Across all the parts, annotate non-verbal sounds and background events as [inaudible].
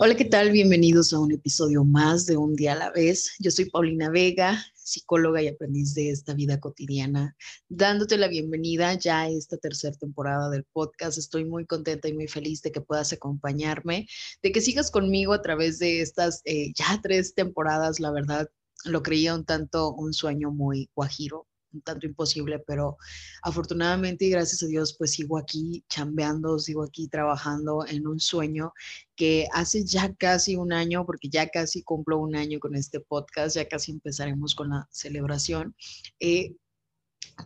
Hola, ¿qué tal? Bienvenidos a un episodio más de Un día a la vez. Yo soy Paulina Vega, psicóloga y aprendiz de esta vida cotidiana, dándote la bienvenida ya a esta tercera temporada del podcast. Estoy muy contenta y muy feliz de que puedas acompañarme, de que sigas conmigo a través de estas eh, ya tres temporadas. La verdad, lo creía un tanto un sueño muy guajiro, un tanto imposible, pero afortunadamente y gracias a Dios, pues sigo aquí chambeando, sigo aquí trabajando en un sueño que hace ya casi un año, porque ya casi cumplo un año con este podcast, ya casi empezaremos con la celebración, eh,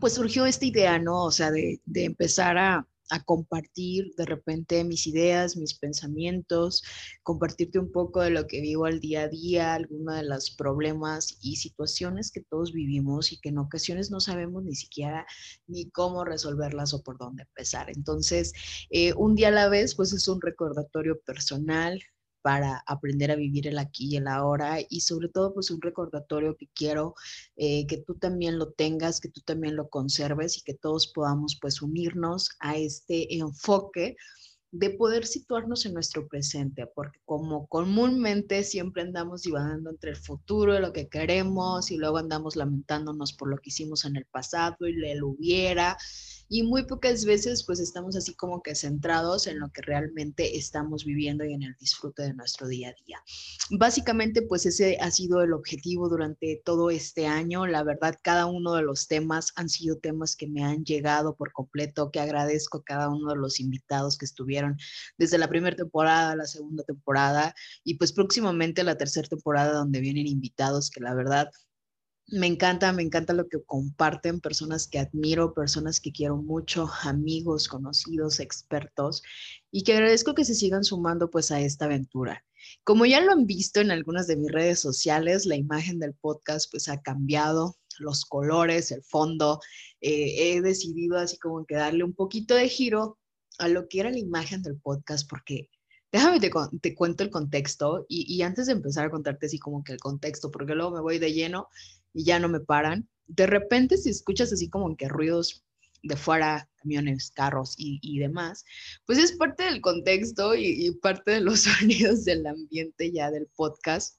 pues surgió esta idea, ¿no? O sea, de, de empezar a, a compartir de repente mis ideas, mis pensamientos, compartirte un poco de lo que vivo al día a día, algunos de los problemas y situaciones que todos vivimos y que en ocasiones no sabemos ni siquiera ni cómo resolverlas o por dónde empezar. Entonces, eh, un día a la vez, pues es un recordatorio personal, para aprender a vivir el aquí y el ahora y sobre todo pues un recordatorio que quiero eh, que tú también lo tengas, que tú también lo conserves y que todos podamos pues unirnos a este enfoque de poder situarnos en nuestro presente, porque como comúnmente siempre andamos divagando entre el futuro, lo que queremos, y luego andamos lamentándonos por lo que hicimos en el pasado y le lo hubiera, y muy pocas veces pues estamos así como que centrados en lo que realmente estamos viviendo y en el disfrute de nuestro día a día. Básicamente pues ese ha sido el objetivo durante todo este año. La verdad, cada uno de los temas han sido temas que me han llegado por completo, que agradezco a cada uno de los invitados que estuvieron desde la primera temporada, la segunda temporada y pues próximamente la tercera temporada donde vienen invitados que la verdad me encanta, me encanta lo que comparten personas que admiro, personas que quiero mucho, amigos, conocidos, expertos, y que agradezco que se sigan sumando pues a esta aventura. Como ya lo han visto en algunas de mis redes sociales, la imagen del podcast pues ha cambiado, los colores, el fondo, eh, he decidido así como que darle un poquito de giro a lo que era la imagen del podcast porque Déjame te, te cuento el contexto y, y, antes de empezar a contarte así como que el contexto, porque luego me voy de lleno y ya no me paran. De repente, si escuchas así como que ruidos de fuera, camiones, carros y, y demás, pues es parte del contexto y, parte de los [laughs] sonidos del ambiente ya del podcast,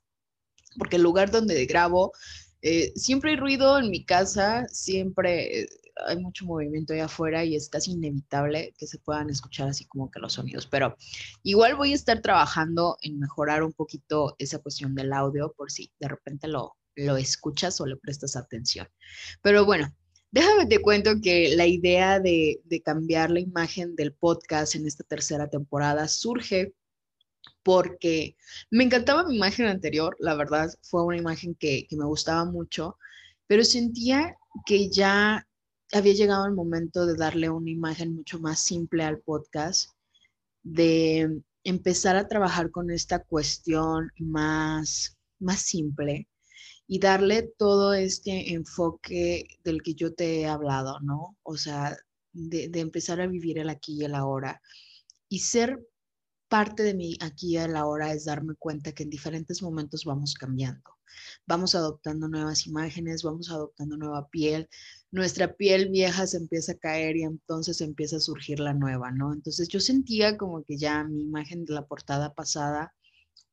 porque el lugar donde grabo, eh, siempre hay ruido en mi casa, siempre eh, hay mucho movimiento allá afuera y es casi inevitable que se puedan escuchar así como que los sonidos, pero igual voy a estar trabajando en mejorar un poquito esa cuestión del audio por si de repente lo, lo escuchas o le prestas atención. Pero bueno, déjame te cuento que la idea de, cambiar la imagen del podcast en esta tercera temporada surge porque me encantaba mi imagen anterior, la verdad fue una imagen que, que me gustaba mucho, pero sentía que ya había llegado el momento de darle una imagen mucho más simple al podcast, de empezar a trabajar con esta cuestión más, más simple, y darle todo este enfoque del que yo te he hablado, ¿no? O sea, de, empezar a vivir el aquí y el ahora. Y ser parte de mi aquí y el ahora es darme cuenta que en diferentes momentos vamos cambiando. Vamos adoptando nuevas imágenes, vamos adoptando nueva piel. Nuestra piel vieja se empieza a caer y entonces empieza a surgir la nueva, ¿no? Entonces yo sentía como que ya mi imagen de la portada pasada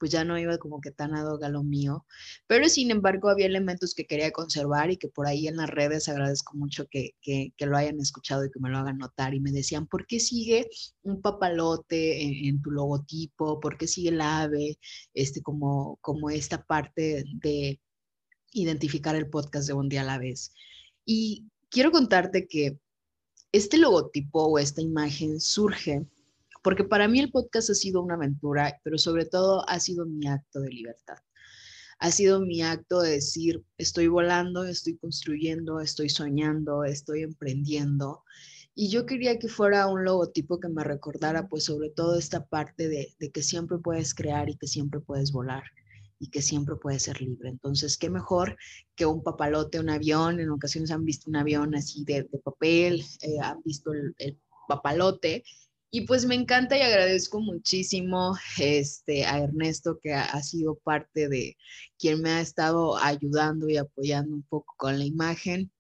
pues ya no iba como que tan a lo mío, pero sin embargo había elementos que quería conservar y que por ahí en las redes agradezco mucho que, que, lo hayan escuchado y que me lo hagan notar y me decían, ¿por qué sigue un papalote en, tu logotipo? ¿Por qué sigue el ave? Este, como, como esta parte de identificar el podcast de un día a la vez. Y quiero contarte que este logotipo o esta imagen surge porque para mí el podcast ha sido una aventura, pero sobre todo ha sido mi acto de libertad. Ha sido mi acto de decir, estoy volando, estoy construyendo, estoy soñando, estoy emprendiendo. Y yo quería que fuera un logotipo que me recordara, pues sobre todo esta parte de, que siempre puedes crear y que siempre puedes volar y que siempre puede ser libre. Entonces, qué mejor que un papalote, un avión. En ocasiones han visto un avión así de, papel, eh, han visto el, papalote. Y pues me encanta y agradezco muchísimo este, a Ernesto, que ha, sido parte de quien me ha estado ayudando y apoyando un poco con la imagen.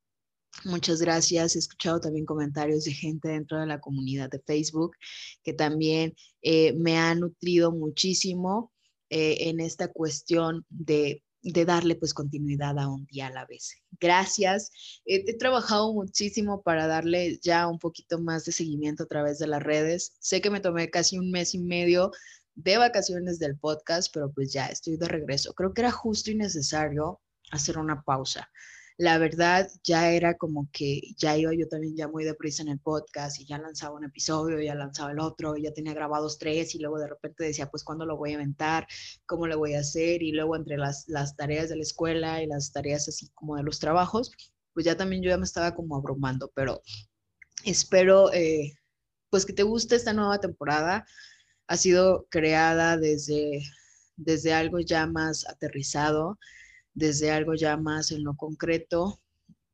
Muchas gracias. He escuchado también comentarios de gente dentro de la comunidad de Facebook que también eh, me ha nutrido muchísimo eh, en esta cuestión de, darle pues continuidad a un día a la vez. Gracias. he trabajado muchísimo para darle ya un poquito más de seguimiento a través de las redes. Sé que me tomé casi un mes y medio de vacaciones del podcast, pero pues ya estoy de regreso. Creo que era justo y necesario hacer una pausa la verdad ya era como que ya iba yo también ya muy deprisa en el podcast y ya lanzaba un episodio, ya lanzaba el otro, ya tenía grabados tres y luego de repente decía, pues, ¿cuándo lo voy a inventar? ¿Cómo lo voy a hacer? Y luego entre las, las tareas de la escuela y las tareas así como de los trabajos, pues ya también yo ya me estaba como abrumando, pero espero eh, pues que te guste esta nueva temporada. Ha sido creada desde, desde algo ya más aterrizado desde algo ya más en lo concreto,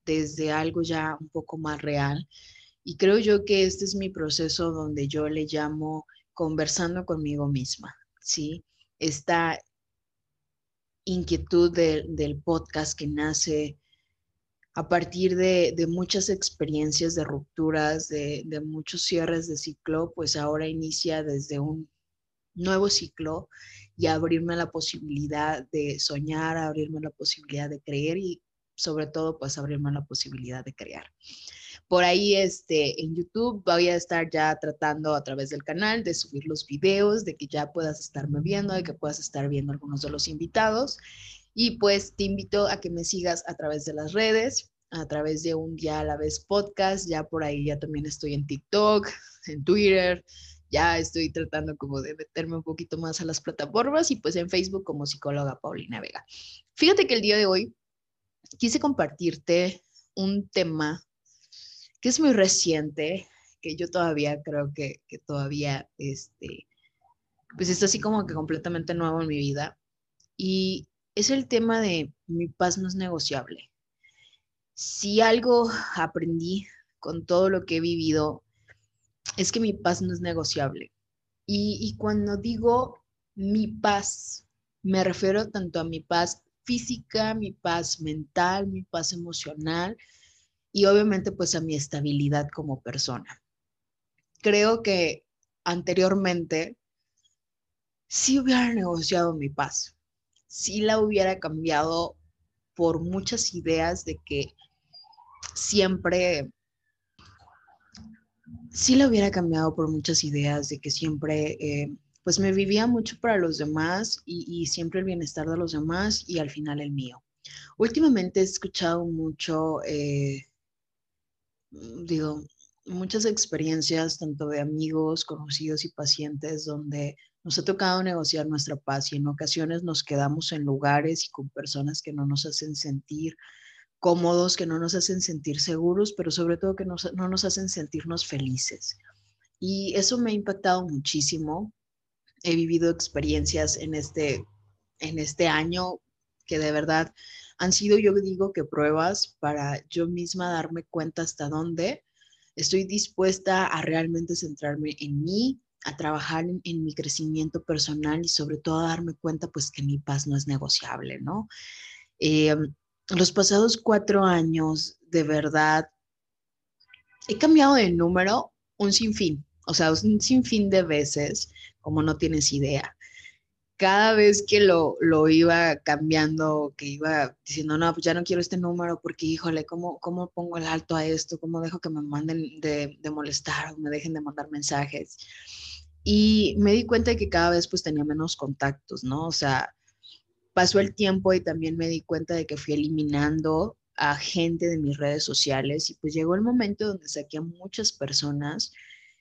desde algo ya un poco más real. Y creo yo que este es mi proceso donde yo le llamo conversando conmigo misma, ¿sí? Esta inquietud del podcast que nace a partir de, muchas experiencias de rupturas, de, muchos cierres de ciclo, pues ahora inicia desde un nuevo ciclo y abrirme la posibilidad de soñar, abrirme la posibilidad de creer y sobre todo pues abrirme la posibilidad de crear. Por ahí este, en YouTube voy a estar ya tratando a través del canal de subir los videos, de que ya puedas estarme viendo, de que puedas estar viendo algunos de los invitados. Y pues te invito a que me sigas a través de las redes, a través de un día a la vez podcast. Ya por ahí ya también estoy en TikTok, en Twitter, ya estoy tratando como de meterme un poquito más a las plataformas y pues en Facebook como psicóloga Paulina Vega. Fíjate que el día de hoy quise compartirte un tema que es muy reciente, que yo todavía creo que, que todavía, este, pues está así como que completamente nuevo en mi vida. Y es el tema de mi paz no es negociable. Si algo aprendí con todo lo que he vivido es que mi paz no es negociable. Y, cuando digo mi paz, me refiero tanto a mi paz física, mi paz mental, mi paz emocional y obviamente pues a mi estabilidad como persona. Creo que anteriormente sí hubiera negociado mi paz, sí la hubiera cambiado por muchas ideas de que siempre sí la hubiera cambiado por muchas ideas de que siempre, eh, pues me vivía mucho para los demás y, siempre el bienestar de los demás y al final el mío. Últimamente he escuchado mucho, eh, digo, muchas experiencias, tanto de amigos, conocidos y pacientes, donde nos ha tocado negociar nuestra paz y en ocasiones nos quedamos en lugares y con personas que no nos hacen sentir cómodos, que no nos hacen sentir seguros, pero sobre todo que no nos hacen sentirnos felices. Y eso me ha impactado muchísimo. He vivido experiencias en este, en este año que de verdad han sido, yo digo que pruebas para yo misma darme cuenta hasta dónde estoy dispuesta a realmente centrarme en mí, a trabajar en, mi crecimiento personal y sobre todo a darme cuenta pues que mi paz no es negociable, ¿no? Eh, los pasados cuatro años, de verdad, he cambiado de número un sinfín, o sea, un sinfín de veces, como no tienes idea. Cada vez que lo, lo iba cambiando, que iba diciendo, no, pues ya no quiero este número porque, híjole, ¿cómo, cómo pongo el alto a esto? ¿Cómo dejo que me manden de, molestar o me dejen de mandar mensajes? Y me di cuenta de que cada vez pues tenía menos contactos, ¿no? O sea, pasó el tiempo y también me di cuenta de que fui eliminando a gente de mis redes sociales y pues llegó el momento donde saqué a muchas personas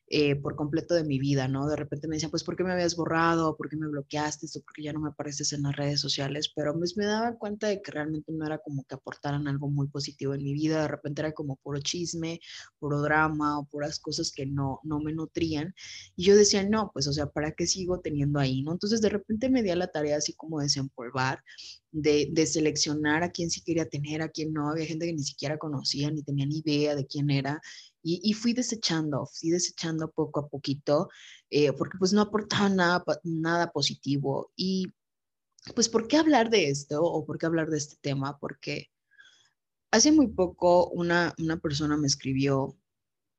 eh, por completo de mi vida, ¿no? De repente me decían, pues, ¿por qué me habías borrado? ¿Por qué me bloqueaste? ¿O por qué ya no me apareces en las redes sociales? Pero pues me daba cuenta de que realmente no era como que aportaran algo muy positivo en mi vida, de repente era como puro chisme, puro drama o puras cosas que no, no me nutrían. Y yo decía, no, pues, o sea, ¿para qué sigo teniendo ahí, no? Entonces, de repente me di a la tarea así como de desempolvar, de, de seleccionar a quién sí quería tener, a quién no. Había gente que ni siquiera conocía, ni tenía ni idea de quién era y, fui desechando, fui desechando poco a poquito, eh, porque pues no aportaba nada, nada positivo. Y pues, ¿por qué hablar de esto o por qué hablar de este tema? Porque hace muy poco una, una persona me escribió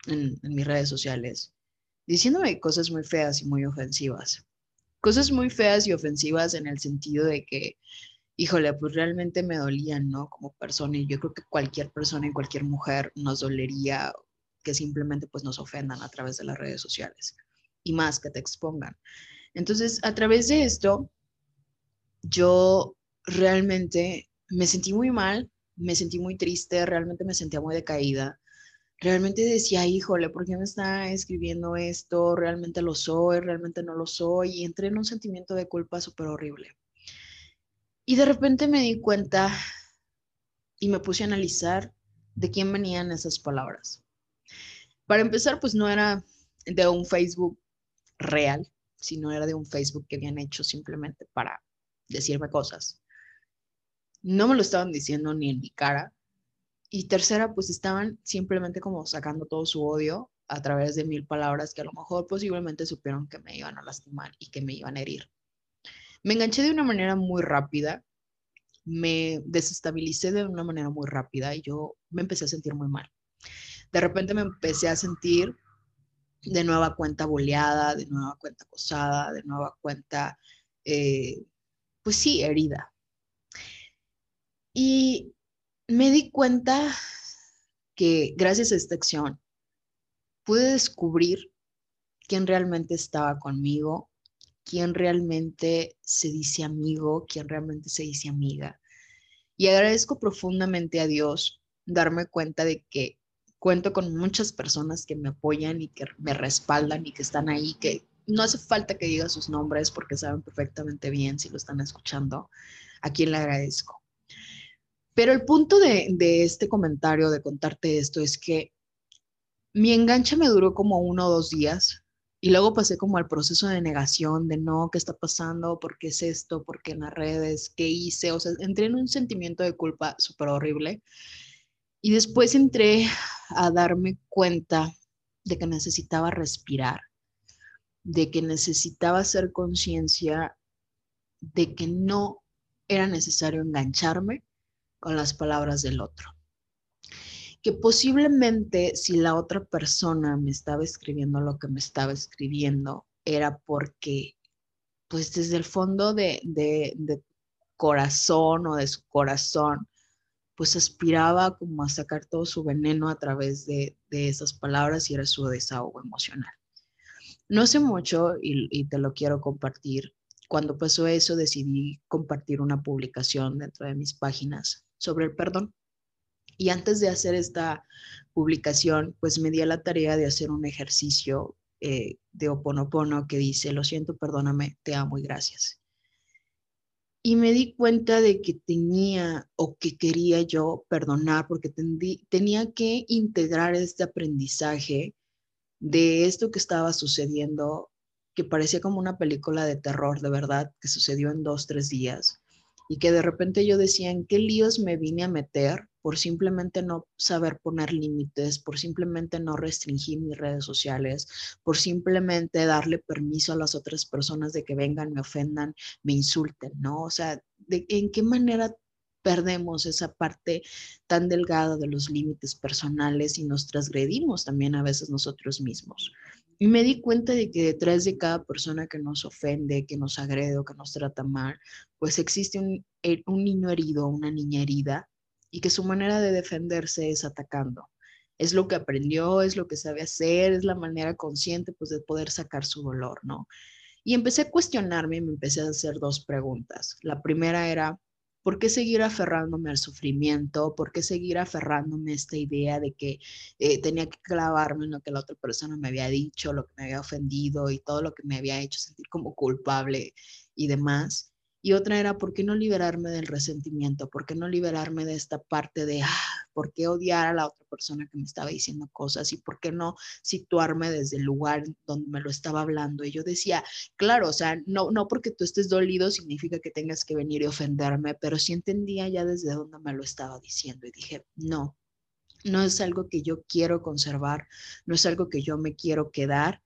en, en mis redes sociales diciéndome cosas muy feas y muy ofensivas. Cosas muy feas y ofensivas en el sentido de que, híjole, pues realmente me dolían, ¿no? Como persona. Y yo creo que cualquier persona y cualquier mujer nos dolería que simplemente pues nos ofendan a través de las redes sociales y más que te expongan. Entonces, a través de esto, yo realmente me sentí muy mal, me sentí muy triste, realmente me sentía muy decaída. Realmente decía, híjole, ¿por qué me está escribiendo esto? ¿Realmente lo soy? ¿Realmente no lo soy? Y entré en un sentimiento de culpa súper horrible. Y de repente me di cuenta y me puse a analizar de quién venían esas palabras. Para empezar, pues no era de un Facebook real, sino era de un Facebook que habían hecho simplemente para decirme cosas. No me lo estaban diciendo ni en mi cara. Y tercera, pues estaban simplemente como sacando todo su odio a través de mil palabras que a lo mejor posiblemente supieron que me iban a lastimar y que me iban a herir. Me enganché de una manera muy rápida, me desestabilicé de una manera muy rápida y yo me empecé a sentir muy mal de repente me empecé a sentir de nueva cuenta boleada, de nueva cuenta acosada, de nueva cuenta, eh, pues sí, herida. Y me di cuenta que gracias a esta acción pude descubrir quién realmente estaba conmigo, quién realmente se dice amigo, quién realmente se dice amiga. Y agradezco profundamente a Dios darme cuenta de que cuento con muchas personas que me apoyan y que me respaldan y que están ahí, que no hace falta que diga sus nombres porque saben perfectamente bien si lo están escuchando, a quien le agradezco. Pero el punto de, este comentario, de contarte esto, es que mi enganche me duró como uno o dos días y luego pasé como al proceso de negación, de no, ¿qué está pasando? ¿Por qué es esto? ¿Por qué en las redes? ¿Qué hice? O sea, entré en un sentimiento de culpa súper horrible. Y después entré a darme cuenta de que necesitaba respirar, de que necesitaba hacer conciencia de que no era necesario engancharme con las palabras del otro. Que posiblemente si la otra persona me estaba escribiendo lo que me estaba escribiendo era porque, pues desde el fondo de, de corazón o de su corazón, pues aspiraba como a sacar todo su veneno a través de, esas palabras y era su desahogo emocional. No hace mucho, y, y, te lo quiero compartir, cuando pasó eso decidí compartir una publicación dentro de mis páginas sobre el perdón. Y antes de hacer esta publicación, pues me di a la tarea de hacer un ejercicio eh, de oponopono que dice, lo siento, perdóname, te amo y gracias y me di cuenta de que tenía o que quería yo perdonar porque tenía que integrar este aprendizaje de esto que estaba sucediendo, que parecía como una película de terror, de verdad, que sucedió en dos, tres días, y que de repente yo decía, ¿en qué líos me vine a meter? por simplemente no saber poner límites, por simplemente no restringir mis redes sociales, por simplemente darle permiso a las otras personas de que vengan, me ofendan, me insulten, ¿no? O sea, ¿de, ¿en qué manera perdemos esa parte tan delgada de los límites personales y nos transgredimos también a veces nosotros mismos? Y me di cuenta de que detrás de cada persona que nos ofende, que nos agrede o que nos trata mal, pues existe un, un niño herido, una niña herida y que su manera de defenderse es atacando. Es lo que aprendió, es lo que sabe hacer, es la manera consciente pues de poder sacar su dolor, ¿no? Y empecé a cuestionarme y me empecé a hacer dos preguntas. La primera era, ¿Por qué seguir aferrándome al sufrimiento? ¿Por qué seguir aferrándome a esta idea de que eh, tenía que clavarme en lo que la otra persona me había dicho, lo que me había ofendido y todo lo que me había hecho sentir como culpable y demás? Y otra era, ¿por qué no liberarme del resentimiento? ¿Por qué no liberarme de esta parte de, ah, ¿por qué odiar a la otra persona que me estaba diciendo cosas? ¿Y por qué no situarme desde el lugar donde me lo estaba hablando? Y yo decía, claro, o sea, no, no porque tú estés dolido significa que tengas que venir y ofenderme, pero sí entendía ya desde dónde me lo estaba diciendo y dije, no, no es algo que yo quiero conservar, no es algo que yo me quiero quedar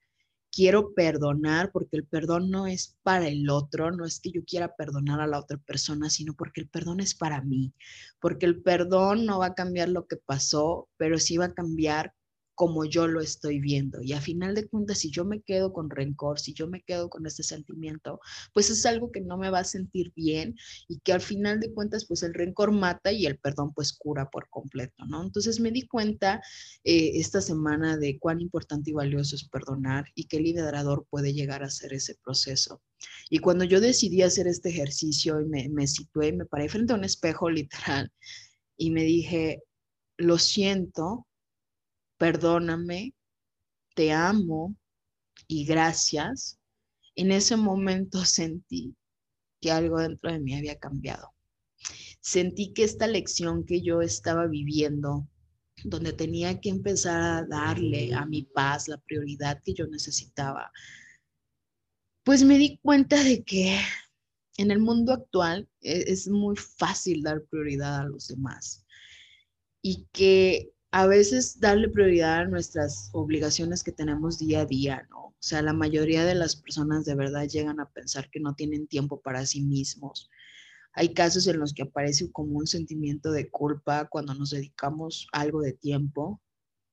quiero perdonar, porque el perdón no es para el otro, no es que yo quiera perdonar a la otra persona, sino porque el perdón es para mí, porque el perdón no va a cambiar lo que pasó, pero sí va a cambiar como yo lo estoy viendo. Y a final de cuentas, si yo me quedo con rencor, si yo me quedo con este sentimiento, pues es algo que no me va a sentir bien y que al final de cuentas, pues el rencor mata y el perdón pues cura por completo, ¿no? Entonces me di cuenta eh, esta semana de cuán importante y valioso es perdonar y qué liberador puede llegar a ser ese proceso. Y cuando yo decidí hacer este ejercicio y me, me situé, me paré frente a un espejo literal y me dije, lo siento, perdóname, te amo y gracias, en ese momento [laughs] sentí que algo dentro de mí había cambiado. Sentí que esta lección que yo estaba viviendo, donde tenía que empezar a darle a mi paz la prioridad que yo necesitaba, pues me di cuenta de que en el mundo actual e-, es muy fácil dar prioridad a los demás y que a veces darle prioridad a nuestras obligaciones que tenemos día a día, ¿no? O sea, la mayoría de las personas de verdad llegan a pensar que no tienen tiempo para sí mismos. Hay casos en los que aparece como un sentimiento de culpa cuando nos dedicamos algo de tiempo,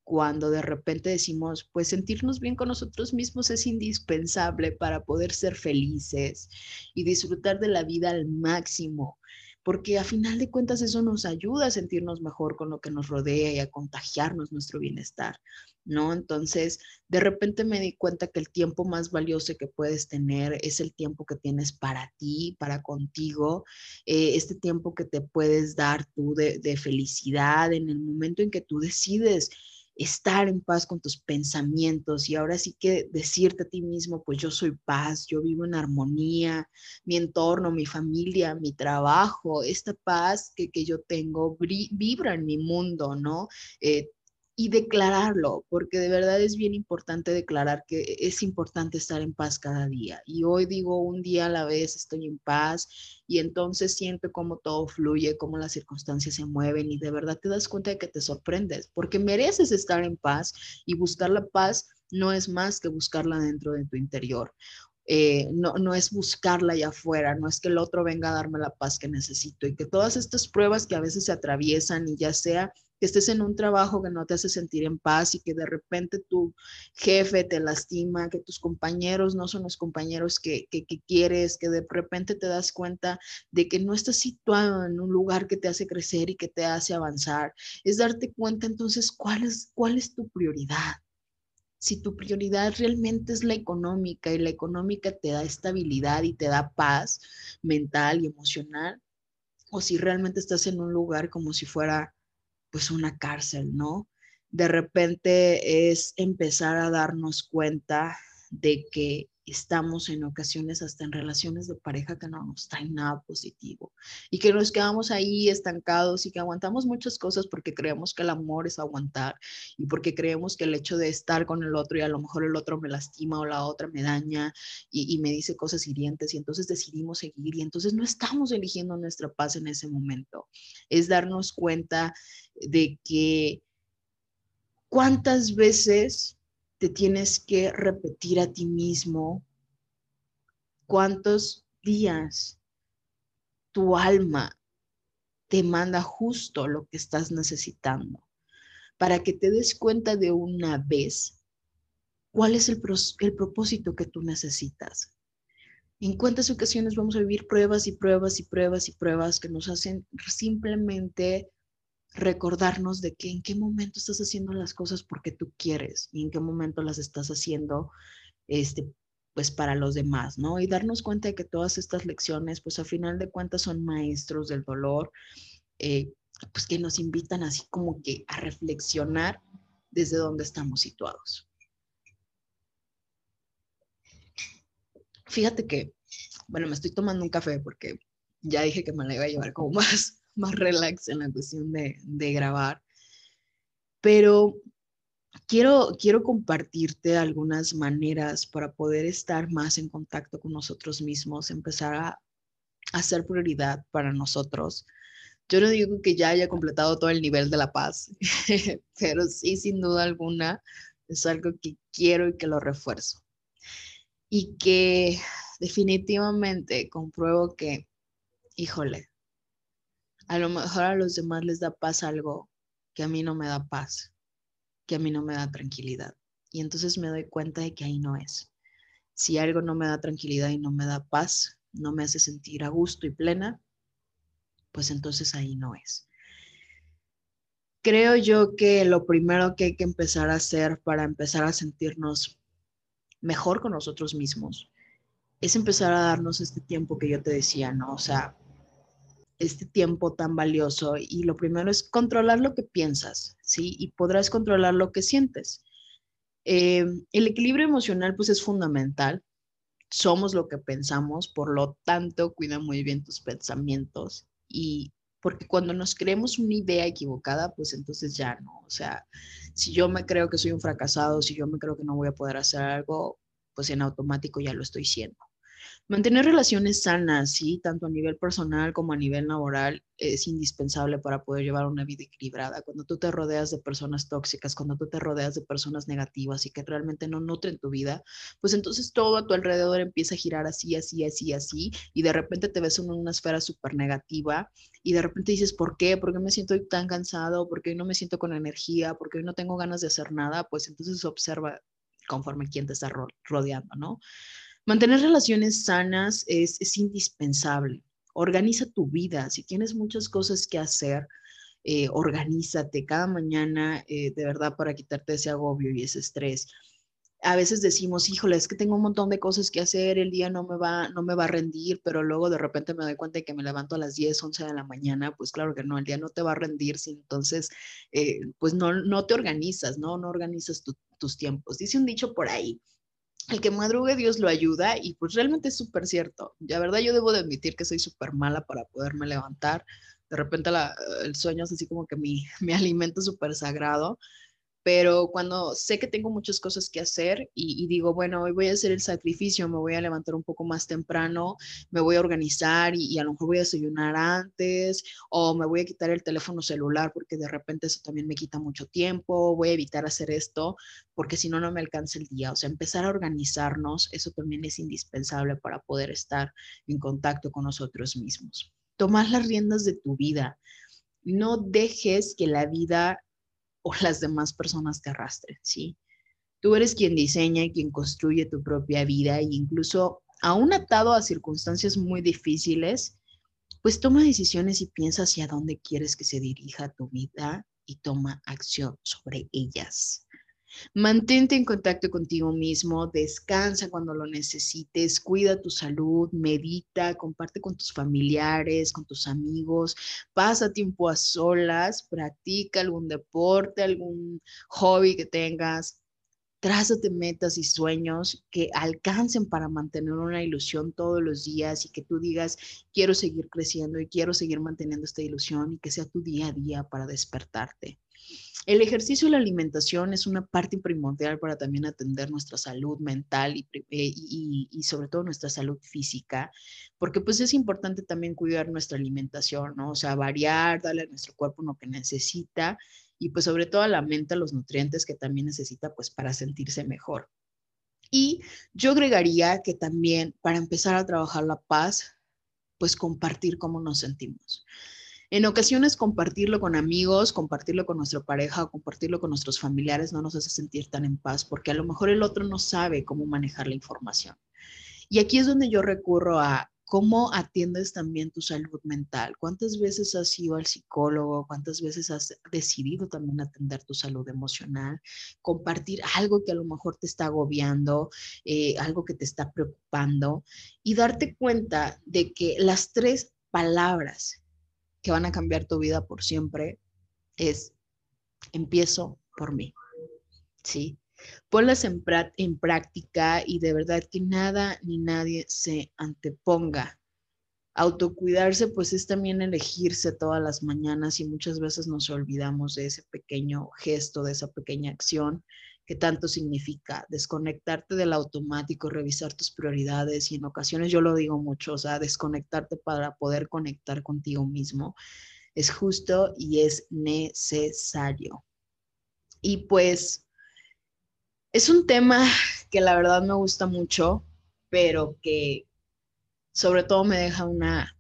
cuando de repente decimos, pues sentirnos bien con nosotros mismos es indispensable para poder ser felices y disfrutar de la vida al máximo porque a final de cuentas eso nos ayuda a sentirnos mejor con lo que nos rodea y a contagiarnos nuestro bienestar, ¿no? Entonces, de repente me di cuenta que el tiempo más valioso que puedes tener es el tiempo que tienes para ti, para contigo, eh, este tiempo que te puedes dar tú de, de felicidad en el momento en que tú decides estar en paz con tus pensamientos y ahora sí que decirte a ti mismo, pues yo soy paz, yo vivo en armonía, mi entorno, mi familia, mi trabajo, esta paz que, que yo tengo vibra en mi mundo, ¿no? Eh, y declararlo, porque de verdad es bien importante declarar que es importante estar en paz cada día. Y hoy digo un día a la vez estoy en paz y entonces siento cómo todo fluye, cómo las circunstancias se mueven y de verdad te das cuenta de que te sorprendes, porque mereces estar en paz y buscar la paz no es más que buscarla dentro de tu interior. Eh, no, no es buscarla allá afuera, no es que el otro venga a darme la paz que necesito y que todas estas pruebas que a veces se atraviesan y ya sea que estés en un trabajo que no te hace sentir en paz y que de repente tu jefe te lastima, que tus compañeros no son los compañeros que, que, quieres, que de repente te das cuenta de que no estás situado en un lugar que te hace crecer y que te hace avanzar. Es darte cuenta entonces cuál es, cuál es tu prioridad. Si tu prioridad realmente es la económica y la económica te da estabilidad y te da paz mental y emocional, o si realmente estás en un lugar como si fuera pues una cárcel, ¿no? De repente es empezar a darnos cuenta de que estamos en ocasiones hasta en relaciones de pareja que no nos traen nada positivo y que nos quedamos ahí estancados y que aguantamos muchas cosas porque creemos que el amor es aguantar y porque creemos que el hecho de estar con el otro y a lo mejor el otro me lastima o la otra me daña y, y me dice cosas hirientes y entonces decidimos seguir y entonces no estamos eligiendo nuestra paz en ese momento. Es darnos cuenta de que cuántas veces te tienes que repetir a ti mismo cuántos días tu alma te manda justo lo que estás necesitando para que te des cuenta de una vez cuál es el, el propósito que tú necesitas. En cuántas ocasiones vamos a vivir pruebas y pruebas y pruebas y pruebas que nos hacen simplemente recordarnos de que en qué momento estás haciendo las cosas porque tú quieres y en qué momento las estás haciendo este, pues para los demás, ¿no? Y darnos cuenta de que todas estas lecciones, pues a final de cuentas son maestros del dolor, eh, pues que nos invitan así como que a reflexionar desde dónde estamos situados. Fíjate que, bueno, me estoy tomando un café porque ya dije que me la iba a llevar como [laughs] más, más relax en la cuestión de, de grabar, pero quiero, quiero compartirte algunas maneras para poder estar más en contacto con nosotros mismos, empezar a, hacer prioridad para nosotros. Yo no digo que ya haya completado todo el nivel de la paz, [laughs] pero sí, sin duda alguna, es algo que quiero y que lo refuerzo. Y que definitivamente compruebo que, híjole, a lo mejor a los demás les da paz algo que a mí no me da paz que a mí no me da tranquilidad. Y entonces me doy cuenta de que ahí no es. Si algo no me da tranquilidad y no me da paz, no me hace sentir a gusto y plena, pues entonces ahí no es. Creo yo que lo primero que hay que empezar a hacer para empezar a sentirnos mejor con nosotros mismos es empezar a darnos este tiempo que yo te decía, ¿no? O sea, este tiempo tan valioso y lo primero es controlar lo que piensas, ¿sí? Y podrás controlar lo que sientes. Eh, el equilibrio emocional pues es fundamental. Somos lo que pensamos, por lo tanto, cuida muy bien tus pensamientos y porque cuando nos creemos una idea equivocada, pues entonces ya no. O sea, si yo me creo que soy un fracasado, si yo me creo que no voy a poder hacer algo, pues en automático ya lo estoy siendo. Mantener relaciones sanas, sí, tanto a nivel personal como a nivel laboral, es indispensable para poder llevar una vida equilibrada. Cuando tú te rodeas de personas tóxicas, cuando tú te rodeas de personas negativas y que realmente no nutren tu vida, pues entonces todo a tu alrededor empieza a girar así, así, así, así, y de repente te ves en una esfera súper negativa y de repente dices, ¿por qué? ¿Por qué me siento tan cansado? ¿Por qué no me siento con energía? ¿Por qué no tengo ganas de hacer nada? Pues entonces observa conforme quién te está rodeando, ¿no? Mantener relaciones sanas es, indispensable. Organiza tu vida. Si tienes muchas cosas que hacer, eh, organízate cada mañana eh, de verdad para quitarte ese agobio y ese estrés. A veces decimos, híjole, es que tengo un montón de cosas que hacer, el día no me va, no me va a rendir, pero luego de repente me doy cuenta de que me levanto a las 10, 11 de la mañana, pues claro que no, el día no te va a rendir, si entonces, eh, pues no, no te organizas, ¿no? No organizas tus tiempos. Dice un dicho por ahí, el que madrugue Dios lo ayuda y pues realmente es súper cierto. La verdad yo debo de admitir que soy súper mala para poderme levantar. De repente el sueño es así como que mi, [laughs] mi alimento súper sagrado, pero cuando sé que tengo muchas cosas que hacer y, digo, bueno, hoy voy a hacer el sacrificio, me voy a levantar un poco más temprano, me voy a organizar y, a lo mejor voy a desayunar antes o me voy a quitar el teléfono celular porque de repente eso también me quita mucho tiempo, voy a evitar hacer esto porque si no, no me alcanza el día. O sea, empezar a organizarnos, eso también es indispensable para poder estar en contacto con nosotros mismos. Tomar las riendas de tu vida. No dejes que la vida o las demás personas te arrastren, ¿sí? Tú eres quien diseña y quien construye tu propia vida e incluso aún atado a circunstancias muy difíciles, pues toma decisiones y piensa hacia dónde quieres que se dirija tu vida y toma acción sobre ellas. Mantente en contacto contigo mismo, descansa cuando lo necesites, cuida tu salud, medita, comparte con tus familiares, con tus amigos, pasa tiempo a solas, practica algún deporte, algún hobby que tengas. Trázate metas y sueños que alcancen para mantener una ilusión todos los días y que tú digas, quiero seguir creciendo y quiero seguir manteniendo esta ilusión y que sea tu día a día para despertarte. El ejercicio y la alimentación es una parte primordial para también atender nuestra salud mental y, eh, y, sobre todo nuestra salud física, porque pues es importante también cuidar nuestra alimentación, ¿no? O sea, variar, darle a nuestro cuerpo lo que necesita y pues sobre todo a la mente los nutrientes que también necesita pues para sentirse mejor. Y yo agregaría que también para empezar a trabajar la paz, pues compartir cómo nos sentimos. En ocasiones compartirlo con amigos, compartirlo con nuestra pareja o compartirlo con nuestros familiares no nos hace sentir tan en paz porque a lo mejor el otro no sabe cómo manejar la información. Y aquí es donde yo recurro a ¿Cómo atiendes también tu salud mental? ¿Cuántas veces has ido al psicólogo? ¿Cuántas veces has decidido también atender tu salud emocional? Compartir algo que a lo mejor te está agobiando, eh, algo que te está preocupando y darte cuenta de que las tres palabras que van a cambiar tu vida por siempre es empiezo por mí. ¿Sí? Ponlas en, en práctica y de verdad que nada ni nadie se anteponga. Autocuidarse pues es también elegirse todas las mañanas y muchas veces nos olvidamos de ese pequeño gesto, de esa pequeña acción que tanto significa desconectarte del automático, revisar tus prioridades y en ocasiones yo lo digo mucho, o sea, desconectarte para poder conectar contigo mismo es justo y es necesario. Y pues es un tema que la verdad me gusta mucho, pero que sobre todo me deja una,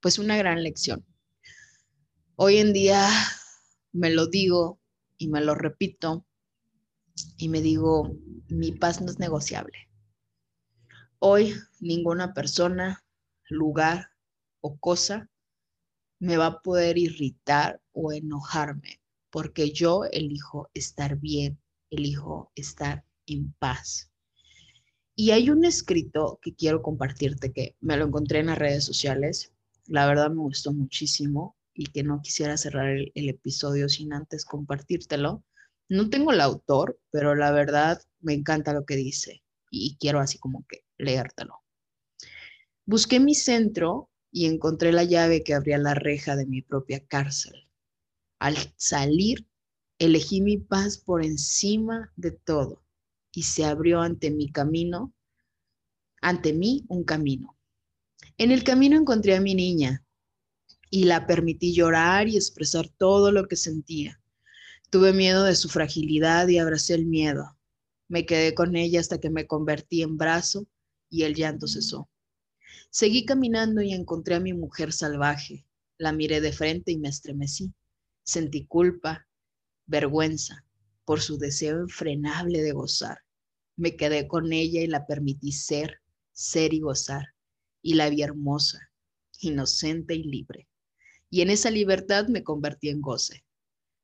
pues una gran lección. Hoy en día me lo digo y me lo repito y me digo, mi paz no es negociable. Hoy ninguna persona, lugar o cosa me va a poder irritar o enojarme porque yo elijo estar bien elijo estar en paz. Y hay un escrito que quiero compartirte que me lo encontré en las redes sociales. La verdad me gustó muchísimo y que no quisiera cerrar el, episodio sin antes compartírtelo. No tengo el autor, pero la verdad me encanta lo que dice y quiero así como que leértelo. Busqué mi centro y encontré la llave que abría la reja de mi propia cárcel. Al salir Elegí mi paz por encima de todo y se abrió ante mi camino, ante mí un camino. En el camino encontré a mi niña y la permití llorar y expresar todo lo que sentía. Tuve miedo de su fragilidad y abracé el miedo. Me quedé con ella hasta que me convertí en brazo y el llanto cesó. Seguí caminando y encontré a mi mujer salvaje. La miré de frente y me estremecí. Sentí culpa, vergüenza por su deseo infrenable de gozar. Me quedé con ella y la permití ser, ser y gozar. Y la vi hermosa, inocente y libre. Y en esa libertad me convertí en goce.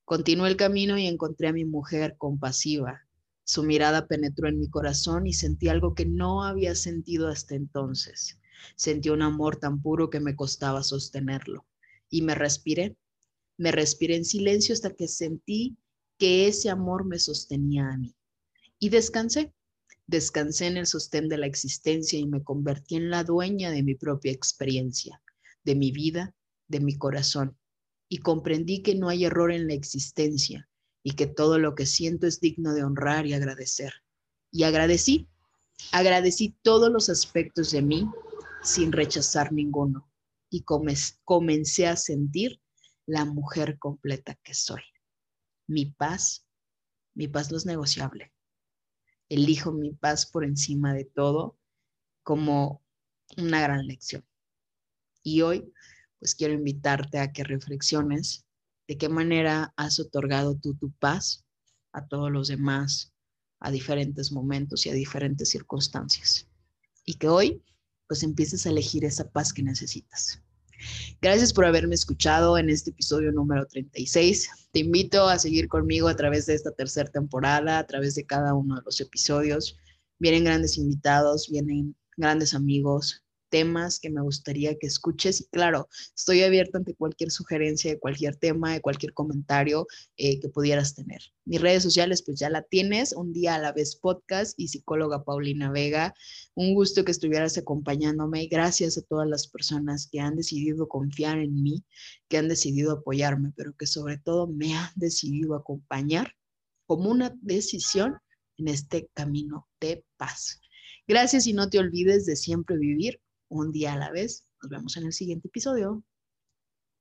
Continué el camino y encontré a mi mujer compasiva. Su mirada penetró en mi corazón y sentí algo que no había sentido hasta entonces. Sentí un amor tan puro que me costaba sostenerlo. Y me respiré me respiré en silencio hasta que sentí que ese amor me sostenía a mí. Y descansé. Descansé en el sostén de la existencia y me convertí en la dueña de mi propia experiencia, de mi vida, de mi corazón. Y comprendí que no hay error en la existencia y que todo lo que siento es digno de honrar y agradecer. Y agradecí, agradecí todos los aspectos de mí sin rechazar ninguno. Y comencé a sentir la mujer completa que soy. Mi paz, mi paz no es negociable. Elijo mi paz por encima de todo como una gran lección. Y hoy, pues quiero invitarte a que reflexiones de qué manera has otorgado tú tu paz a todos los demás, a diferentes momentos y a diferentes circunstancias. Y que hoy, pues empieces a elegir esa paz que necesitas. Gracias por haberme escuchado en este episodio número 36. Te invito a seguir conmigo a través de esta tercera temporada, a través de cada uno de los episodios. Vienen grandes invitados, vienen grandes amigos, temas que me gustaría que escuches. Y claro, estoy abierta ante cualquier sugerencia de cualquier tema, de cualquier comentario eh, que pudieras tener. Mis redes sociales, pues ya la tienes, un día a la vez podcast y psicóloga Paulina Vega. Un gusto que estuvieras acompañándome. Gracias a todas las personas que han decidido confiar en mí, que han decidido apoyarme, pero que sobre todo me han decidido acompañar como una decisión en este camino de paz. Gracias y no te olvides de siempre vivir un día a la vez. Nos vemos en el siguiente episodio.